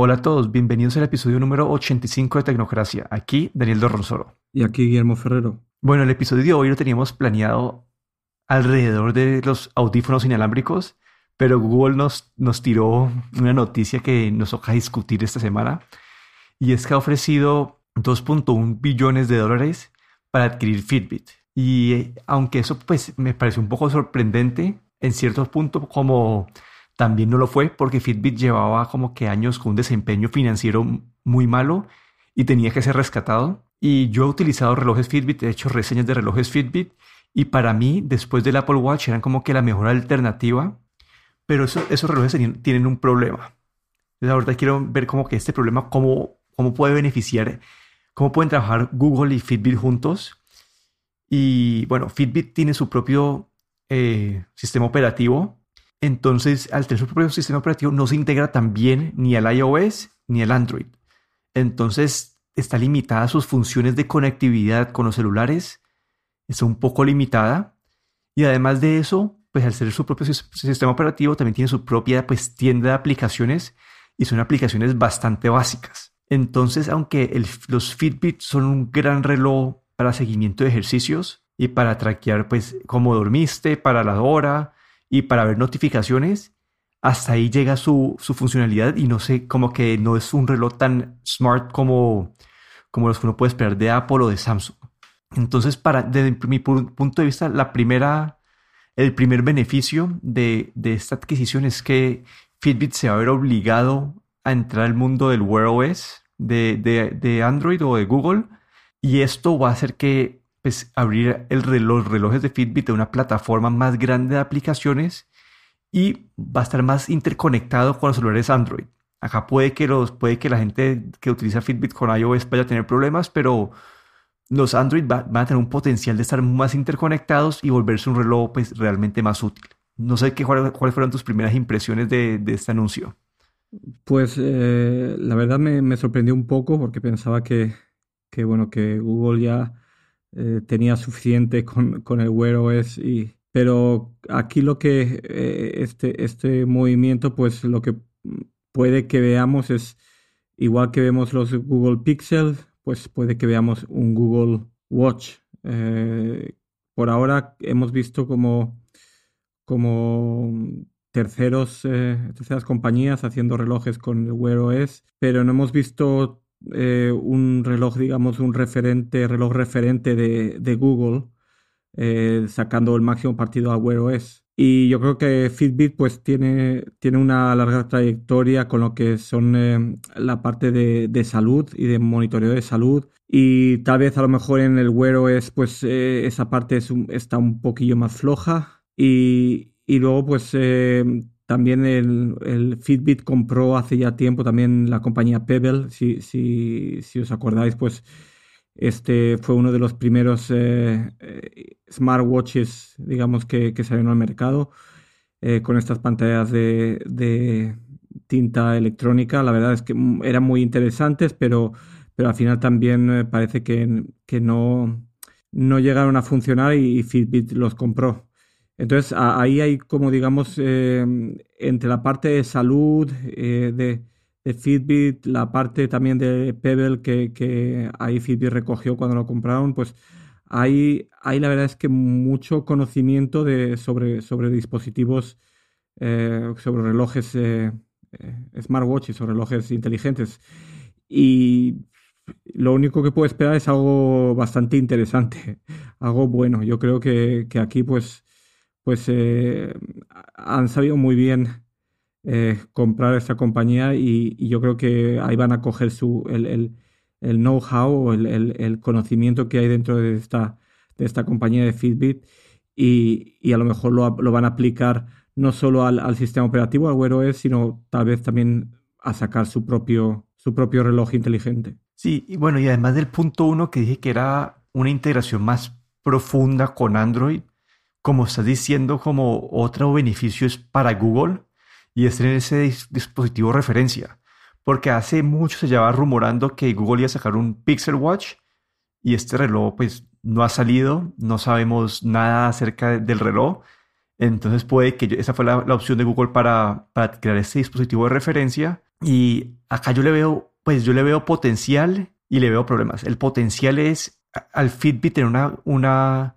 Hola a todos, bienvenidos al episodio número 85 de Tecnocracia. Aquí Daniel Dorronsoro. Y aquí Guillermo Ferrero. Bueno, el episodio de hoy lo teníamos planeado alrededor de los audífonos inalámbricos, pero Google nos, nos tiró una noticia que nos toca discutir esta semana y es que ha ofrecido 2.1 billones de dólares para adquirir Fitbit. Y eh, aunque eso pues me parece un poco sorprendente, en ciertos puntos como también no lo fue porque Fitbit llevaba como que años con un desempeño financiero muy malo y tenía que ser rescatado. Y yo he utilizado relojes Fitbit, he hecho reseñas de relojes Fitbit y para mí después del Apple Watch eran como que la mejor alternativa, pero esos relojes tienen un problema. La verdad quiero ver como que este problema, cómo, cómo puede beneficiar, cómo pueden trabajar Google y Fitbit juntos. Y bueno, Fitbit tiene su propio eh, sistema operativo entonces, al tener su propio sistema operativo, no se integra tan bien ni al iOS ni al Android. Entonces, está limitada sus funciones de conectividad con los celulares. Está un poco limitada. Y además de eso, pues al ser su propio sistema operativo, también tiene su propia pues, tienda de aplicaciones y son aplicaciones bastante básicas. Entonces, aunque los Fitbit son un gran reloj para seguimiento de ejercicios y para traquear pues cómo dormiste, para la hora, y para ver notificaciones, hasta ahí llega su, funcionalidad y no sé, como que no es un reloj tan smart como, como los que uno puede esperar de Apple o de Samsung. Entonces, para, desde mi punto de vista, la primera, el primer beneficio de, esta adquisición es que Fitbit se va a ver obligado a entrar al mundo del Wear OS de, de Android o de Google y esto va a hacer que pues abrir el reloj, los relojes de Fitbit de una plataforma más grande de aplicaciones y va a estar más interconectado con los celulares Android. Acá puede que, los, puede que la gente que utiliza Fitbit con iOS vaya a tener problemas, pero los Android van a tener un potencial de estar más interconectados y volverse un reloj pues, realmente más útil. No sé qué, cuáles, fueron tus primeras impresiones de, este anuncio. Pues eh, la verdad me, me, sorprendió un poco porque pensaba que, que, bueno, que Google ya eh, tenía suficiente con, con, el Wear OS y pero aquí lo que eh, este, este movimiento pues lo que puede que veamos es igual que vemos los Google Pixel pues puede que veamos un Google Watch. Eh, por ahora hemos visto como como terceros terceras compañías haciendo relojes con el Wear OS pero no hemos visto eh, un reloj, digamos, un referente, reloj referente de, de Google, eh, sacando el máximo partido a Wear OS. Y yo creo que Fitbit pues tiene, tiene una larga trayectoria con lo que son eh, la parte de, de, salud y de monitoreo de salud. Y tal vez a lo mejor en el Wear OS pues esa parte es está un poquillo más floja. Y, y luego pues también el, Fitbit compró hace ya tiempo también la compañía Pebble, si, si, os acordáis, pues este fue uno de los primeros eh, eh, smartwatches, digamos, que, que salieron al mercado eh, con estas pantallas de, tinta electrónica. La verdad es que eran muy interesantes, pero, pero al final también parece que, que no, no llegaron a funcionar y Fitbit los compró. Entonces ahí hay como digamos em, entre la parte de salud eh, de, Fitbit, la parte también de Pebble que, ahí Fitbit recogió cuando lo compraron, pues hay, hay la verdad es que mucho conocimiento de, sobre, sobre dispositivos, eh, sobre relojes eh, smartwatches o relojes inteligentes. Y lo único que puedo esperar es algo bastante interesante, algo bueno. Yo creo que, que aquí pues pues eh, han sabido muy bien eh, comprar esta compañía y, yo creo que ahí van a coger su, el, el, know-how o el, el, conocimiento que hay dentro de esta, de esta compañía de Fitbit y, y a lo mejor lo, lo, van a aplicar no solo al, al, sistema operativo, al Wear OS, sino tal vez también a sacar su propio, su propio reloj inteligente. Sí, y bueno, y además del punto uno que dije que era una integración más profunda con Android, como estás diciendo, como otro beneficio es para Google y es tener ese dispositivo referencia. Porque hace mucho se llevaba rumorando que Google iba a sacar un Pixel Watch y este reloj pues no ha salido, no sabemos nada acerca del reloj. Entonces puede que esa fue la, opción de Google para, para, crear este dispositivo de referencia, Y acá yo le veo, pues yo le veo potencial y le veo problemas. El potencial es al Fitbit tener una, una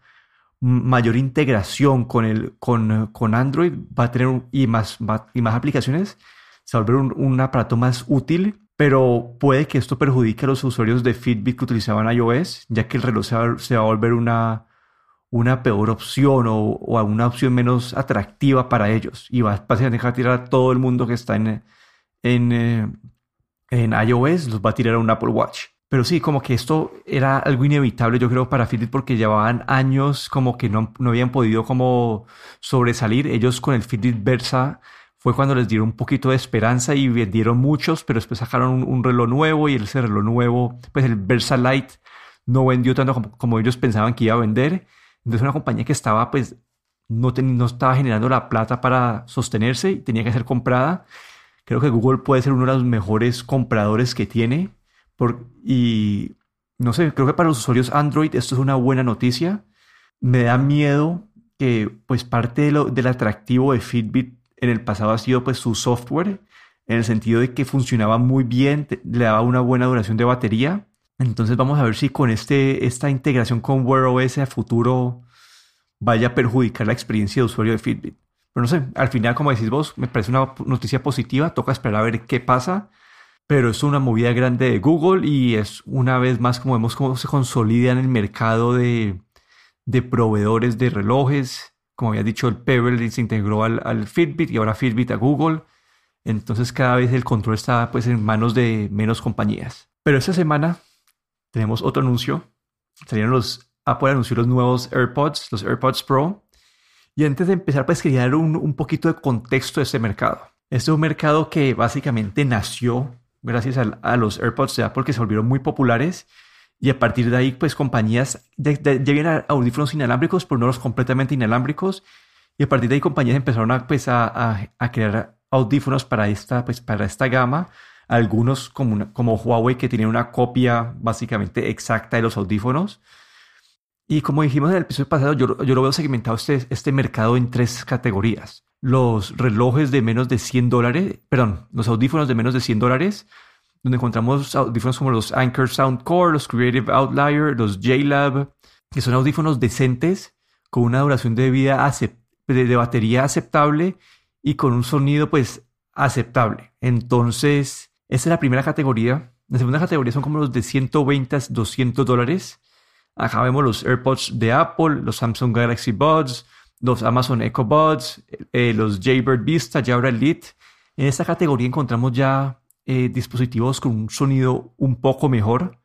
mayor integración con, el, con, con Android, va a tener y, más, y más aplicaciones, se va a volver un, aparato más útil, pero puede que esto perjudique a los usuarios de Fitbit que utilizaban iOS, ya que el reloj se va, a volver una, una peor opción o, o, una opción menos atractiva para ellos. Y va a dejar tirar a todo el mundo que está en, en, eh, en iOS, los va a tirar a un Apple Watch. Pero sí, como que esto era algo inevitable, yo creo, para Fitbit porque llevaban años como que no, no habían podido como sobresalir. Ellos con el Fitbit Versa fue cuando les dieron un poquito de esperanza y vendieron muchos, pero después sacaron un, reloj nuevo y ese reloj nuevo, pues el Versa Lite no vendió tanto como, ellos pensaban que iba a vender. Entonces una compañía que estaba pues no, no estaba generando la plata para sostenerse y tenía que ser comprada. Creo que Google puede ser uno de los mejores compradores que tiene y no sé, creo que para los usuarios Android esto es una buena noticia. Me da miedo que pues parte de lo, del atractivo de Fitbit en el pasado ha sido pues su software, en el sentido de que funcionaba muy bien, le daba una buena duración de batería. Entonces vamos a ver si con este, esta integración con Wear OS a futuro vaya a perjudicar la experiencia de usuario de Fitbit. Pero no sé, al final, como decís vos, me parece una noticia positiva, toca esperar a ver qué pasa pero es una movida grande de Google y es una vez más como vemos cómo se consolida en el mercado de, de proveedores de relojes. Como había dicho, el Pebble se integró al, Fitbit y ahora Fitbit a Google. Entonces cada vez el control está pues en manos de menos compañías. Pero esta semana tenemos otro anuncio. Salieron los Apple anunció los nuevos AirPods, los AirPods Pro. Y antes de empezar, pues quería dar un, un poquito de contexto de este mercado. Este es un mercado que básicamente nació gracias a, los AirPods de Apple que se volvieron muy populares. Y a partir de ahí, pues compañías ya, vienen audífonos inalámbricos, pero no los completamente inalámbricos. Y a partir de ahí, compañías empezaron a, pues, a, a, crear audífonos para esta, pues, para esta gama. Algunos, como, como Huawei, que tienen una copia básicamente exacta de los audífonos. Y como dijimos en el episodio pasado, yo, yo lo veo segmentado este, este mercado en tres categorías los relojes de menos de 100 dólares, perdón, los audífonos de menos de 100 dólares, donde encontramos audífonos como los Anchor Sound Core, los Creative Outlier, los JLab, que son audífonos decentes con una duración de vida de, batería aceptable y con un sonido pues aceptable. Entonces, esa es la primera categoría. La segunda categoría son como los de 120 a 200 dólares. Acá vemos los AirPods de Apple, los Samsung Galaxy Buds, los Amazon Echo Buds, eh, los Jaybird Vista, Jabra Elite. En esta categoría encontramos ya eh, dispositivos con un sonido un poco mejor.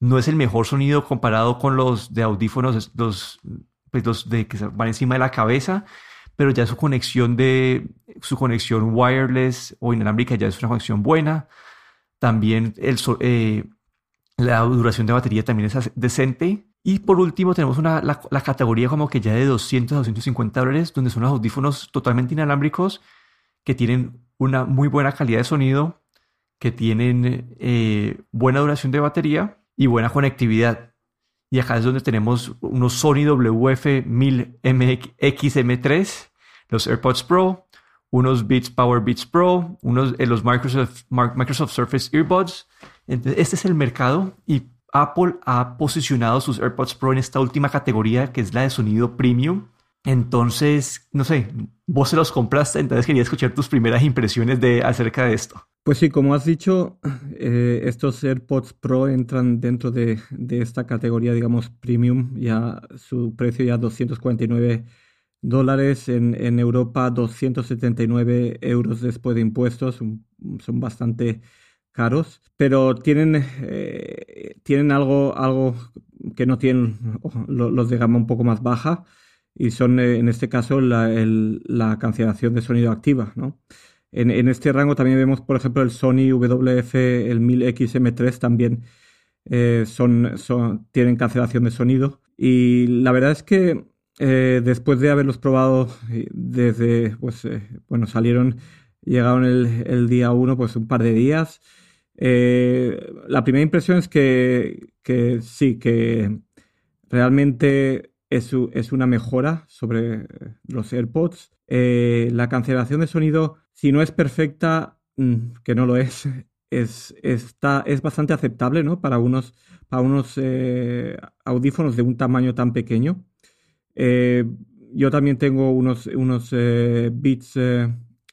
No es el mejor sonido comparado con los de audífonos, los, pues los de que van encima de la cabeza, pero ya su conexión de su conexión wireless o inalámbrica ya es una conexión buena. También el, eh, la duración de batería también es decente. Y por último tenemos una, la, categoría como que ya de 200 a 250 dólares, donde son los audífonos totalmente inalámbricos que tienen una muy buena calidad de sonido, que tienen eh, buena duración de batería y buena conectividad. Y acá es donde tenemos unos Sony WF-1000MXM3, los AirPods Pro, unos Beats Power Beats Pro, unos eh, los Microsoft, Microsoft Surface Earbuds. Entonces, este es el mercado y Apple ha posicionado sus AirPods Pro en esta última categoría que es la de sonido premium. Entonces, no sé, vos se los compraste, entonces quería escuchar tus primeras impresiones de acerca de esto. Pues sí, como has dicho, eh, estos AirPods Pro entran dentro de, esta categoría, digamos, premium. Ya su precio ya 249 dólares, en, en Europa 279 euros después de impuestos, son bastante caros, pero tienen, eh, tienen algo, algo que no tienen los de gama un poco más baja y son eh, en este caso la, cancelación de sonido activa. ¿no? En, este rango también vemos, por ejemplo, el Sony WF, el 1000XM3 también eh, son, son, tienen cancelación de sonido. Y la verdad es que después de haberlos probado desde, pues, bueno, salieron, llegaron el, el día 1, pues un par de días. Eh, la primera impresión es que, sí, que realmente es, una mejora sobre los AirPods. Eh, la cancelación de sonido, si no es perfecta, mm, que no lo es, es, está, es bastante aceptable ¿no? para unos, para unos eh, audífonos de un tamaño tan pequeño. Yo también tengo unos, unos Beats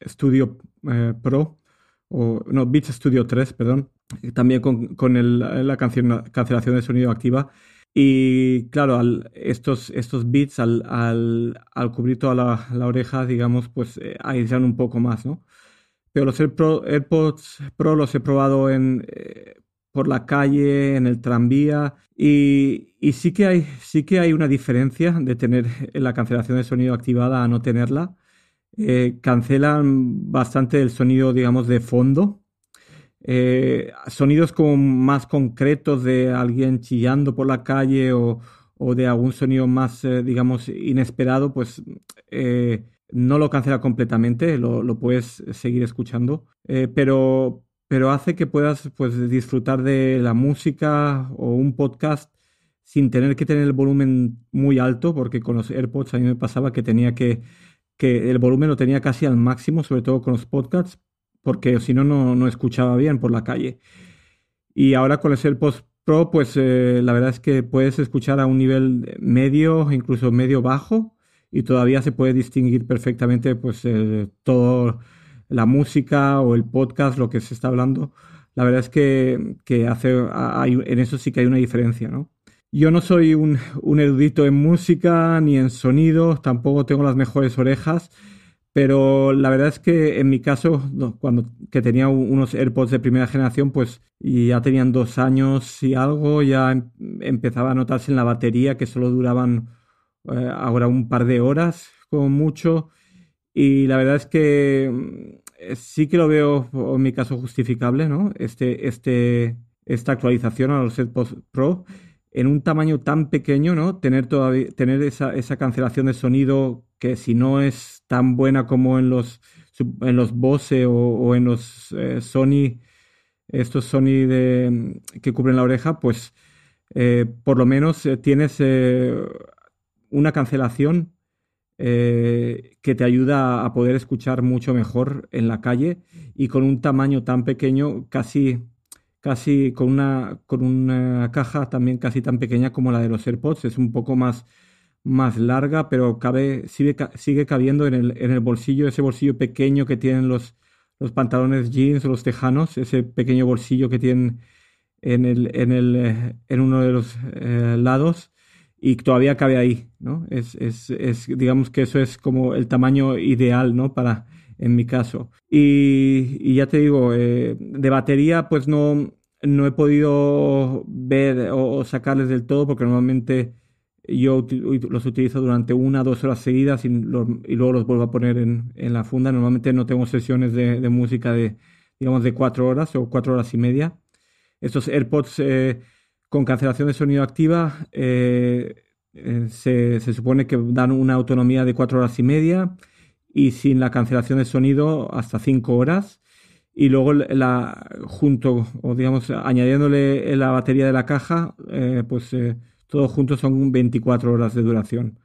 Studio Pro, o no, Beats Studio 3, perdón, también con, con el, la cancelación de sonido activa. Y claro, estos, estos beats al, al, al cubrir toda la, la, oreja, digamos, pues aislan un poco más, ¿no? Pero los AirPods Pro los he probado en, eh, por la calle, en el tranvía, y, y, sí, que hay, sí que hay una diferencia de tener la cancelación de sonido activada a no tenerla. Eh, cancelan bastante el sonido, digamos, de fondo. Eh, sonidos como más concretos de alguien chillando por la calle o, o de algún sonido más, digamos, inesperado, pues no lo cancela completamente, lo, puedes seguir escuchando, eh, pero, pero hace que puedas pues, disfrutar de la música o un podcast sin tener que tener el volumen muy alto, porque con los AirPods a mí me pasaba que tenía que, que el volumen lo tenía casi al máximo, sobre todo con los podcasts, porque si no, no escuchaba bien por la calle. Y ahora con los AirPods Pro, pues eh, la verdad es que puedes escuchar a un nivel medio, incluso medio bajo, y todavía se puede distinguir perfectamente pues eh, todo la música o el podcast, lo que se está hablando. La verdad es que, que hace, hay, en eso sí que hay una diferencia, ¿no? Yo no soy un, erudito en música ni en sonido, tampoco tengo las mejores orejas, pero la verdad es que en mi caso, cuando que tenía unos AirPods de primera generación, pues y ya tenían dos años y algo, ya em, empezaba a notarse en la batería que solo duraban eh, ahora un par de horas como mucho. Y la verdad es que mm, sí que lo veo en mi caso justificable, ¿no? Este, este, esta actualización a los AirPods Pro en un tamaño tan pequeño, ¿no? Tener todavía, tener esa, cancelación de sonido que si no es tan buena como en los, en los Bose o, en los eh, Sony, estos Sony que cubren la oreja, pues eh, por lo menos tienes una cancelación eh, que te ayuda a poder escuchar mucho mejor en la calle y con un tamaño tan pequeño, casi, casi con una, con una caja también casi tan pequeña como la de los AirPods. Es un poco más, más larga, pero cabe, sigue, sigue cabiendo en el, en el bolsillo, ese bolsillo pequeño que tienen los, los pantalones jeans o los tejanos, ese pequeño bolsillo que tienen en, el, en, el, eh, en uno de los eh, lados y todavía cabe ahí, ¿no? Es, es, es, digamos que eso es como el tamaño ideal, ¿no? Para, en mi caso. Y, ya te digo, eh, de batería, pues no, no he podido ver o, sacarles del todo porque normalmente yo los utilizo durante una o dos horas seguidas y, luego los vuelvo a poner en, en, la funda. Normalmente no tengo sesiones de, música de, digamos, de cuatro horas o cuatro horas y media. Estos AirPods... Eh, con cancelación de sonido activa eh, eh, se, supone que dan una autonomía de cuatro horas y media y sin la cancelación de sonido hasta cinco horas. Y luego la, junto, o digamos, añadiéndole la batería de la caja, eh, pues todos juntos son 24 horas de duración,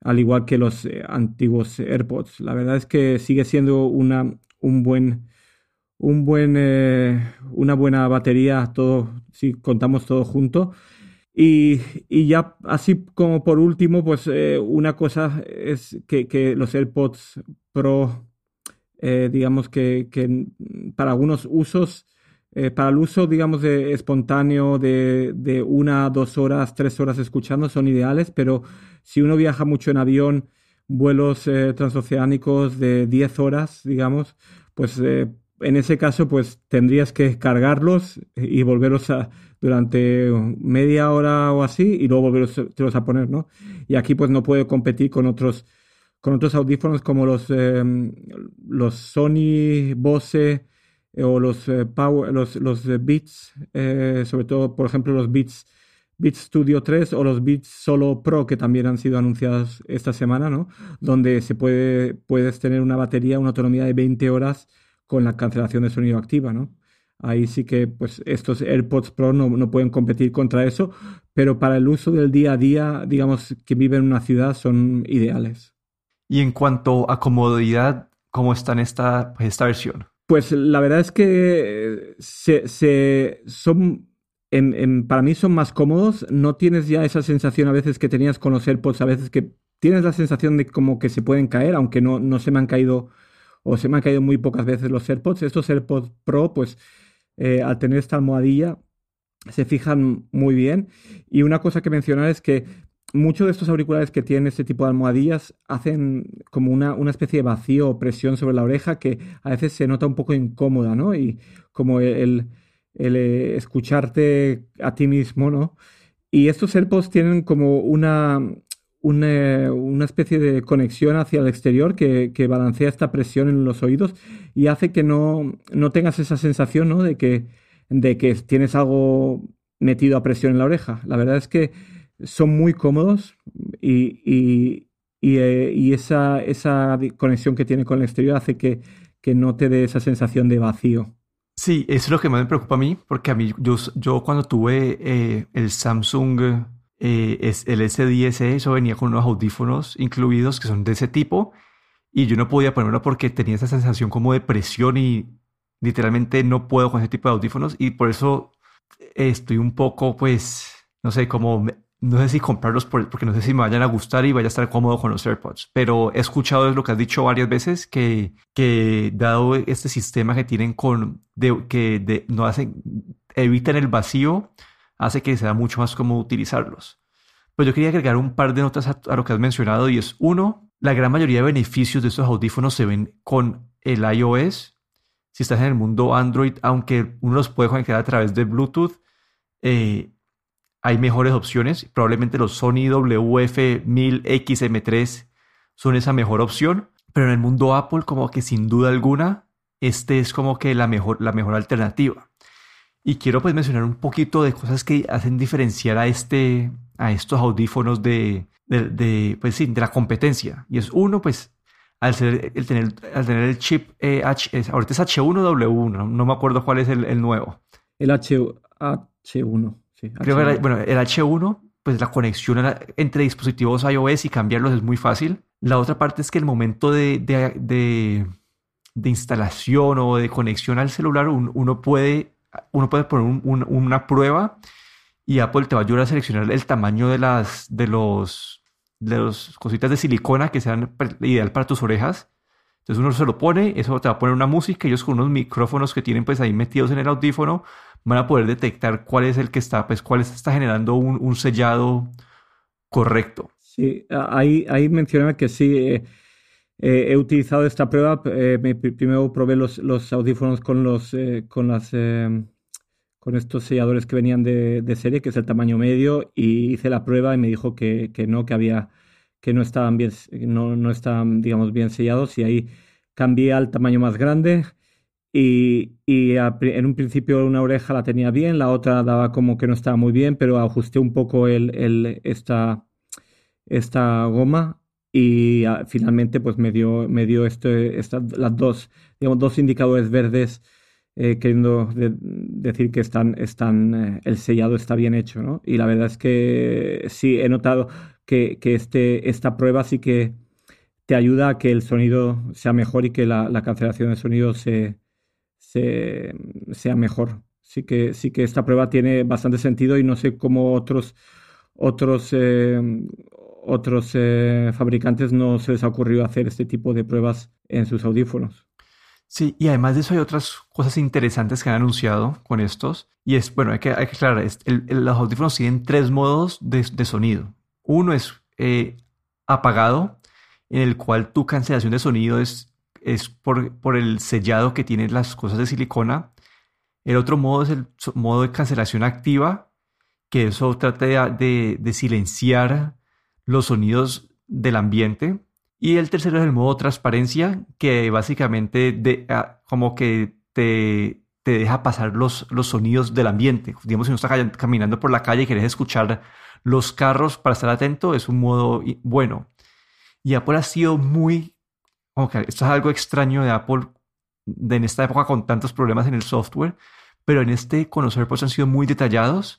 al igual que los antiguos AirPods. La verdad es que sigue siendo una, un buen un buen, eh, una buena batería, todo, si contamos todo junto. Y, y, ya así como por último, pues eh, una cosa es que, que, los AirPods Pro, eh, digamos que, para algunos usos, para el uso, digamos, de espontáneo de, de una, dos horas, tres horas escuchando son ideales, pero si uno viaja mucho en avión, vuelos transoceánicos de 10 horas, digamos, pues en ese caso, pues tendrías que cargarlos y volverlos a durante media hora o así y luego volverlos a poner, ¿no? Y aquí pues no puedo competir con otros con otros audífonos como los em, los Sony Bose eh, o los eh, Power, los, los Beats, eh, sobre todo por ejemplo los Beats Beats Studio 3 o los Beats Solo Pro que también han sido anunciados esta semana, ¿no? Donde se puede puedes tener una batería, una autonomía de 20 horas con la cancelación de sonido activa, ¿no? Ahí sí que pues estos AirPods Pro no, no, pueden competir contra eso, pero para el uso del día a día, digamos que vive en una ciudad, son ideales. Y en cuanto a comodidad, ¿cómo está en esta, pues, esta versión? Pues la verdad es que se, son, para mí son más cómodos. No tienes ya esa sensación a veces que tenías con los AirPods, a veces que tienes la sensación de como que se pueden caer, aunque no, no se me han caído o se me han caído muy pocas veces los AirPods. Estos AirPods Pro, pues eh, al tener esta almohadilla, se fijan muy bien. Y una cosa que mencionar es que muchos de estos auriculares que tienen este tipo de almohadillas hacen como una, una, especie de vacío o presión sobre la oreja que a veces se nota un poco incómoda, ¿no? Y como el, eh, escucharte a ti mismo, ¿no? Y estos AirPods tienen como una, una, una, especie de conexión hacia el exterior que, que, balancea esta presión en los oídos y hace que no, no tengas esa sensación, ¿no? De que, de que tienes algo metido a presión en la oreja. La verdad es que son muy cómodos y, y, eh, y, esa, esa conexión que tiene con el exterior hace que, que no te dé esa sensación de vacío. Sí, eso es lo que más me preocupa a mí, porque a mí, yo, yo cuando tuve eh, el Samsung, eh, el S10, eso venía con unos audífonos incluidos que son de ese tipo, y yo no podía ponerlo porque tenía esa sensación como de presión y literalmente no puedo con ese tipo de audífonos, y por eso estoy un poco, pues, no sé, como no sé si comprarlos porque no sé si me vayan a gustar y vaya a estar cómodo con los AirPods, pero he escuchado lo que has dicho varias veces que, que dado este sistema que tienen con que de, no hacen evitan el vacío, hace que sea mucho más cómodo utilizarlos. Pues yo quería agregar un par de notas a, lo que has mencionado y es uno, la gran mayoría de beneficios de estos audífonos se ven con el iOS. Si estás en el mundo Android, aunque uno los puede conectar a través de Bluetooth, eh, hay mejores opciones. Probablemente los Sony WF-1000XM3 son esa mejor opción. Pero en el mundo Apple, como que sin duda alguna, este es como que la mejor, la mejor alternativa. Y quiero pues mencionar un poquito de cosas que hacen diferenciar a, este, a estos audífonos de, pues, sí, de la competencia. Y es uno, pues, al, ser, el tener, el chip, eh, H, ahorita es H1W1, no, me acuerdo cuál es el, nuevo. El H, H1. Creo que bueno, el H1, pues la conexión entre dispositivos iOS y cambiarlos es muy fácil. La otra parte es que el momento de, de, de, instalación o de conexión al celular, uno, puede, uno puede poner una prueba y Apple te va a ayudar a seleccionar el tamaño de las de los de los cositas de silicona que sean ideal para tus orejas. Entonces uno se lo pone, eso te va a poner una música, ellos con unos micrófonos que tienen pues ahí metidos en el audífono van a poder detectar cuál es el que está, pues cuál está generando un, sellado correcto. Sí, ahí, ahí menciona que sí, eh, eh, he utilizado esta prueba. Eh, primero probé los, los, audífonos con los con las con estos selladores que venían de, de, serie, que es el tamaño medio, y hice la prueba y me dijo que, que no, que había que no estaban bien, no, no estaban, digamos, bien sellados, y ahí cambié al tamaño más grande y, en un principio una oreja la tenía bien, la otra daba como que no estaba muy bien, pero ajusté un poco el, esta, esta goma y ah, finalmente pues me dio, me dio este, las dos, digamos, dos indicadores verdes eh, queriendo decir que están, están, eh, el sellado está bien hecho, ¿no? Y la verdad es que sí, he notado que, que este, esta prueba sí que te ayuda a que el sonido sea mejor y que la, la cancelación de sonido se, sea mejor. Sí que, que esta prueba tiene bastante sentido y no sé cómo otros, otros, eh, otros eh, fabricantes no se les ha ocurrido hacer este tipo de pruebas en sus audífonos. Sí, y además de eso hay otras cosas interesantes que han anunciado con estos. Y es, bueno, hay que, hay que aclarar, los audífonos tienen tres modos de, sonido. Uno es eh, apagado, en el cual tu cancelación de sonido es es por, por el sellado que tienen las cosas de silicona. El otro modo es el modo de cancelación activa, que eso trata de, de, silenciar los sonidos del ambiente. Y el tercero es el modo transparencia, que básicamente de, como que te, te, deja pasar los, los sonidos del ambiente. Digamos, si uno está caminando por la calle y quieres escuchar los carros para estar atento, es un modo bueno. Y Apple ha sido muy esto es algo extraño de Apple de en esta época con tantos problemas en el software, pero en este con los AirPods han sido muy detallados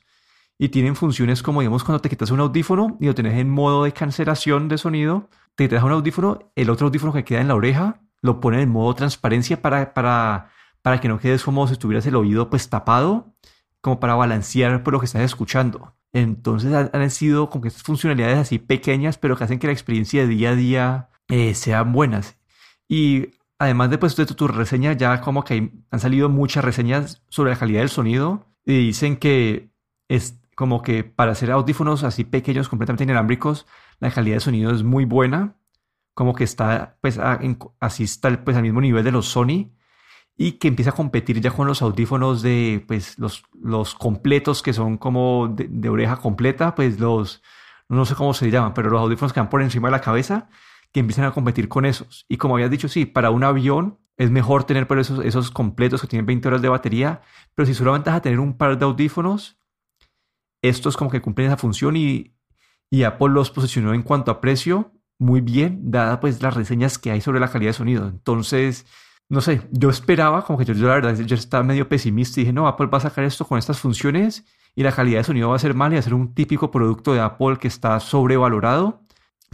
y tienen funciones como, digamos, cuando te quitas un audífono y lo tenés en modo de cancelación de sonido, te quitas un audífono, el otro audífono que queda en la oreja lo ponen en modo transparencia para, para para que no quedes como si tuvieras el oído pues tapado, como para balancear por lo que estás escuchando. Entonces han, sido como que estas funcionalidades así pequeñas, pero que hacen que la experiencia de día a día eh, sean buenas. Y además de, pues, de tu, reseña, ya como que han salido muchas reseñas sobre la calidad del sonido y dicen que es como que para hacer audífonos así pequeños, completamente inalámbricos, la calidad de sonido es muy buena, como que está, pues, así está, pues, al mismo nivel de los Sony y que empieza a competir ya con los audífonos de, pues, los, los completos que son como de, oreja completa, pues, los, no sé cómo se llaman, pero los audífonos que van por encima de la cabeza, que empiezan a competir con esos. Y como habías dicho, sí, para un avión es mejor tener por esos, esos completos que tienen 20 horas de batería, pero si solamente vas a tener un par de audífonos, estos como que cumplen esa función y, y Apple los posicionó en cuanto a precio muy bien, dada pues las reseñas que hay sobre la calidad de sonido. Entonces, no sé, yo esperaba, como que yo, la verdad, yo estaba medio pesimista y dije, no, Apple va a sacar esto con estas funciones y la calidad de sonido va a ser mal y va a ser un típico producto de Apple que está sobrevalorado.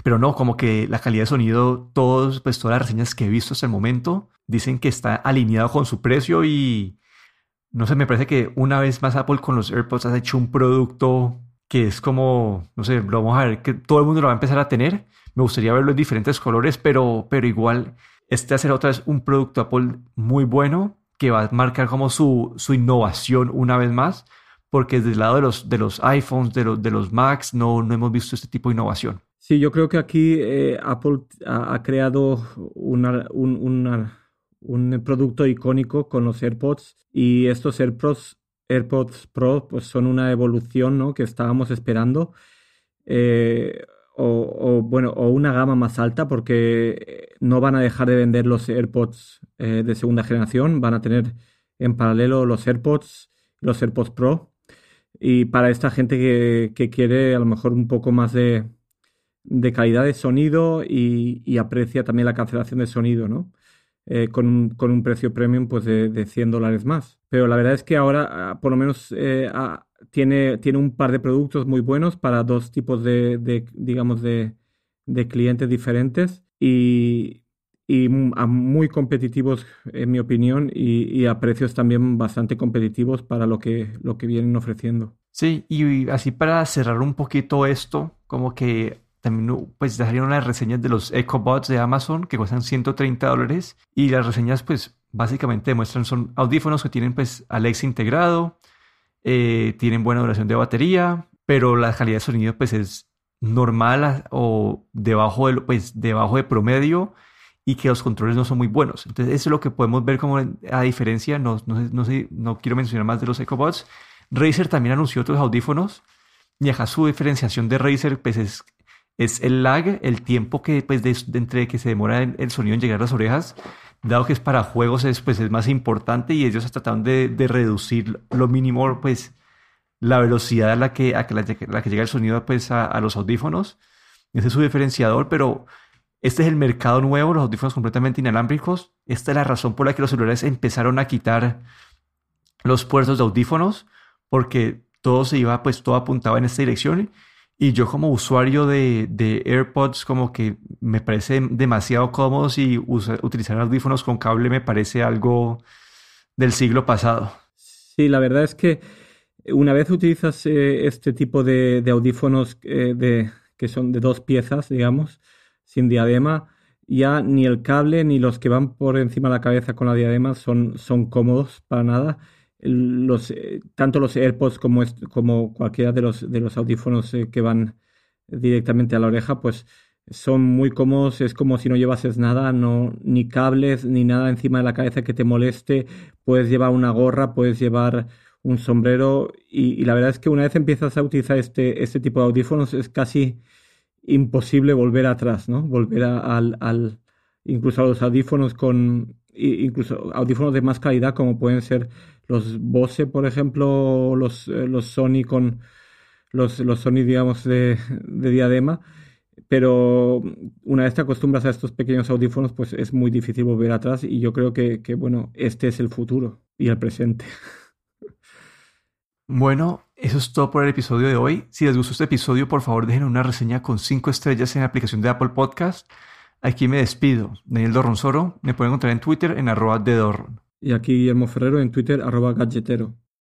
Pero no, como que la calidad de sonido, todos, pues todas las reseñas que he visto hasta el momento dicen que está alineado con su precio y, no sé, me parece que una vez más Apple con los AirPods ha hecho un producto que es como, no sé, lo vamos a ver, que todo el mundo lo va a empezar a tener. Me gustaría verlo en diferentes colores, pero, pero igual este va a ser otra vez un producto Apple muy bueno que va a marcar como su, su innovación una vez más, porque desde el lado de los, de los iPhones, de los, de los Macs, no, no hemos visto este tipo de innovación. Sí, yo creo que aquí eh, Apple ha, creado una, un, un producto icónico con los AirPods y estos AirPods, AirPods Pro pues son una evolución ¿no? que estábamos esperando eh, o, bueno o una gama más alta porque no van a dejar de vender los AirPods eh, de segunda generación van a tener en paralelo los AirPods los AirPods Pro y para esta gente que, que quiere a lo mejor un poco más de, de calidad de sonido y, aprecia también la cancelación de sonido, ¿no? Eh, con, un, con, un, precio premium pues de, de, 100 dólares más. Pero la verdad es que ahora ah, por lo menos eh, ah, tiene, tiene un par de productos muy buenos para dos tipos de, digamos, de, de, clientes diferentes y, y muy competitivos en mi opinión y, y, a precios también bastante competitivos para lo que, lo que vienen ofreciendo. Sí, y así para cerrar un poquito esto, como que también pues salieron las reseñas de los EcoBots de Amazon que cuestan 130 dólares y las reseñas pues básicamente demuestran son audífonos que tienen pues Alexa integrado, eh, tienen buena duración de batería, pero la calidad de sonido pues es normal o debajo de, pues, debajo de promedio y que los controles no son muy buenos. Entonces eso es lo que podemos ver como a diferencia, no, no, no, sé, no quiero mencionar más de los EcoBots. Razer también anunció otros audífonos y acá su diferenciación de Razer pues es es el lag, el tiempo que pues de, entre que se demora el, sonido en llegar a las orejas, dado que es para juegos es pues es más importante y ellos trataron de, de reducir lo mínimo pues la velocidad a la que, a la, que llega el sonido pues a, los audífonos. Ese es su diferenciador, pero este es el mercado nuevo, los audífonos completamente inalámbricos. Esta es la razón por la que los celulares empezaron a quitar los puertos de audífonos, porque todo se iba, pues todo apuntaba en esta dirección y yo como usuario de, de, AirPods como que me parece demasiado cómodo y utilizar audífonos con cable me parece algo del siglo pasado. Sí, la verdad es que una vez utilizas eh, este tipo de, de audífonos eh, de, que son de dos piezas, digamos, sin diadema, ya ni el cable ni los que van por encima de la cabeza con la diadema son, son cómodos para nada los, tanto los AirPods como, como cualquiera de los, de los audífonos eh, que van directamente a la oreja, pues son muy cómodos, es como si no llevases nada, no, ni cables, ni nada encima de la cabeza que te moleste, puedes llevar una gorra, puedes llevar un sombrero. Y, la verdad es que una vez empiezas a utilizar este, este tipo de audífonos es casi imposible volver atrás, ¿no? Volver al, al, incluso a los audífonos con, incluso audífonos de más calidad como pueden ser los Bose, por ejemplo, los, eh, los Sony con los, los Sony, digamos, de, diadema. Pero una vez te acostumbras a estos pequeños audífonos, pues es muy difícil volver atrás y yo creo que, que bueno, este es el futuro y el presente. Bueno, eso es todo por el episodio de hoy. Si les gustó este episodio, por favor dejen una reseña con 5 estrellas en la aplicación de Apple Podcast. Aquí me despido. Daniel Dorronsoro. Me pueden encontrar en Twitter en arroba de Dorron. Y aquí Guillermo Ferrero en Twitter, arroba galletero.